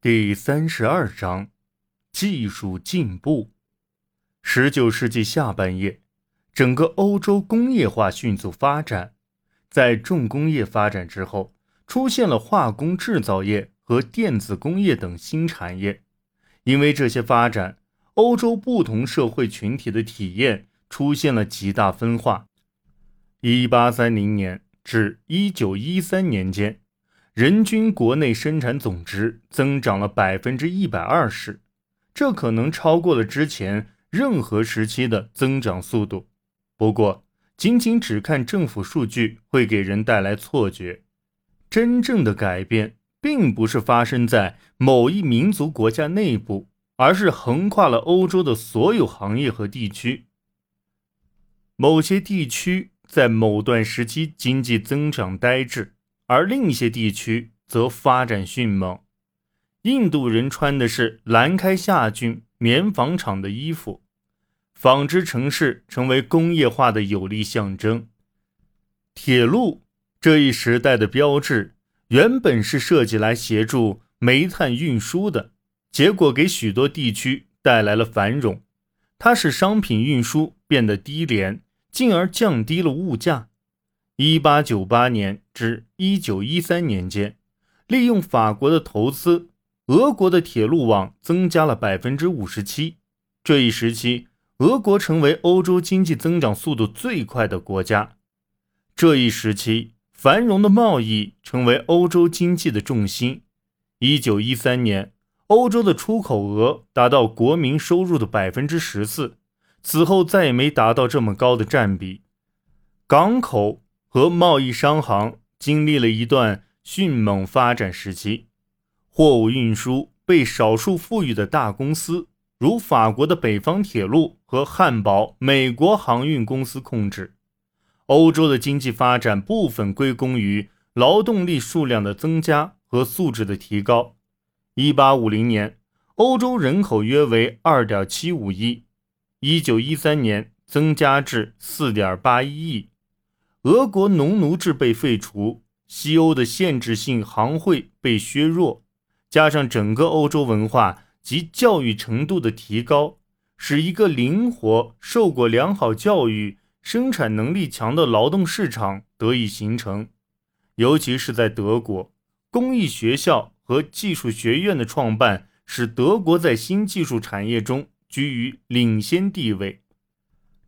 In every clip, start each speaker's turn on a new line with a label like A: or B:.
A: 第三十二章，技术进步。十九世纪下半叶，整个欧洲工业化迅速发展。在重工业发展之后，出现了化工制造业和电子工业等新产业。因为这些发展，欧洲不同社会群体的体验出现了极大分化。一八三零年至一九一三年间。人均国内生产总值增长了百分之一百二十，这可能超过了之前任何时期的增长速度。不过，仅仅只看政府数据会给人带来错觉。真正的改变并不是发生在某一民族国家内部，而是横跨了欧洲的所有行业和地区。某些地区在某段时期经济增长呆滞。而另一些地区则发展迅猛。印度人穿的是兰开夏郡棉纺厂的衣服，纺织城市成为工业化的有力象征。铁路这一时代的标志，原本是设计来协助煤炭运输的，结果给许多地区带来了繁荣。它使商品运输变得低廉，进而降低了物价。一八九八年至一九一三年间，利用法国的投资，俄国的铁路网增加了百分之五十七。这一时期，俄国成为欧洲经济增长速度最快的国家。这一时期，繁荣的贸易成为欧洲经济的重心。一九一三年，欧洲的出口额达到国民收入的百分之十四，此后再也没达到这么高的占比。港口。和贸易商行经历了一段迅猛发展时期，货物运输被少数富裕的大公司，如法国的北方铁路和汉堡美国航运公司控制。欧洲的经济发展部分归功于劳动力数量的增加和素质的提高。1850年，欧洲人口约为2.75亿，1913年增加至4.81亿。俄国农奴制被废除，西欧的限制性行会被削弱，加上整个欧洲文化及教育程度的提高，使一个灵活、受过良好教育、生产能力强的劳动市场得以形成。尤其是在德国，工艺学校和技术学院的创办，使德国在新技术产业中居于领先地位。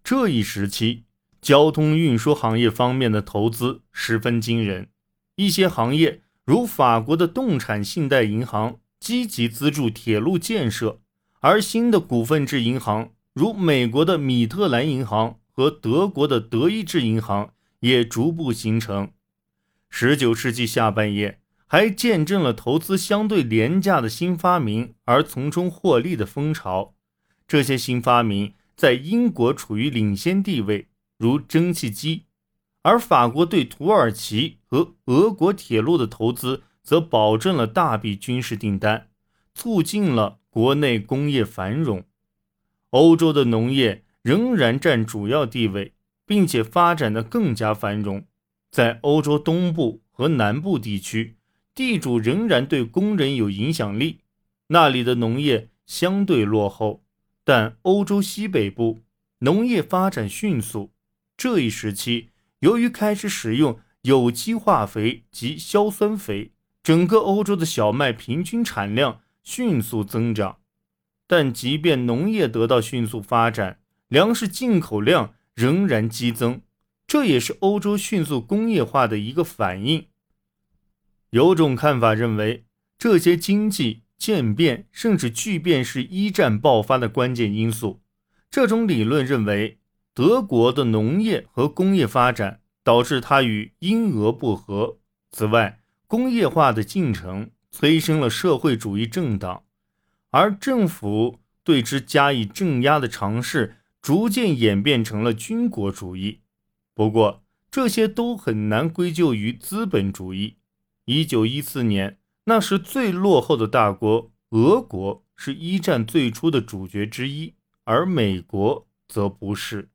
A: 这一时期。交通运输行业方面的投资十分惊人，一些行业如法国的动产信贷银行积极资助铁路建设，而新的股份制银行如美国的米特兰银行和德国的德意志银行也逐步形成。十九世纪下半叶还见证了投资相对廉价的新发明而从中获利的风潮，这些新发明在英国处于领先地位。如蒸汽机，而法国对土耳其和俄国铁路的投资，则保证了大笔军事订单，促进了国内工业繁荣。欧洲的农业仍然占主要地位，并且发展的更加繁荣。在欧洲东部和南部地区，地主仍然对工人有影响力，那里的农业相对落后。但欧洲西北部农业发展迅速。这一时期，由于开始使用有机化肥及硝酸肥，整个欧洲的小麦平均产量迅速增长。但即便农业得到迅速发展，粮食进口量仍然激增，这也是欧洲迅速工业化的一个反应。有种看法认为，这些经济渐变甚至巨变是一战爆发的关键因素。这种理论认为。德国的农业和工业发展导致它与英俄不和。此外，工业化的进程催生了社会主义政党，而政府对之加以镇压的尝试逐渐演变成了军国主义。不过，这些都很难归咎于资本主义。一九一四年，那时最落后的大国俄国是一战最初的主角之一，而美国则不是。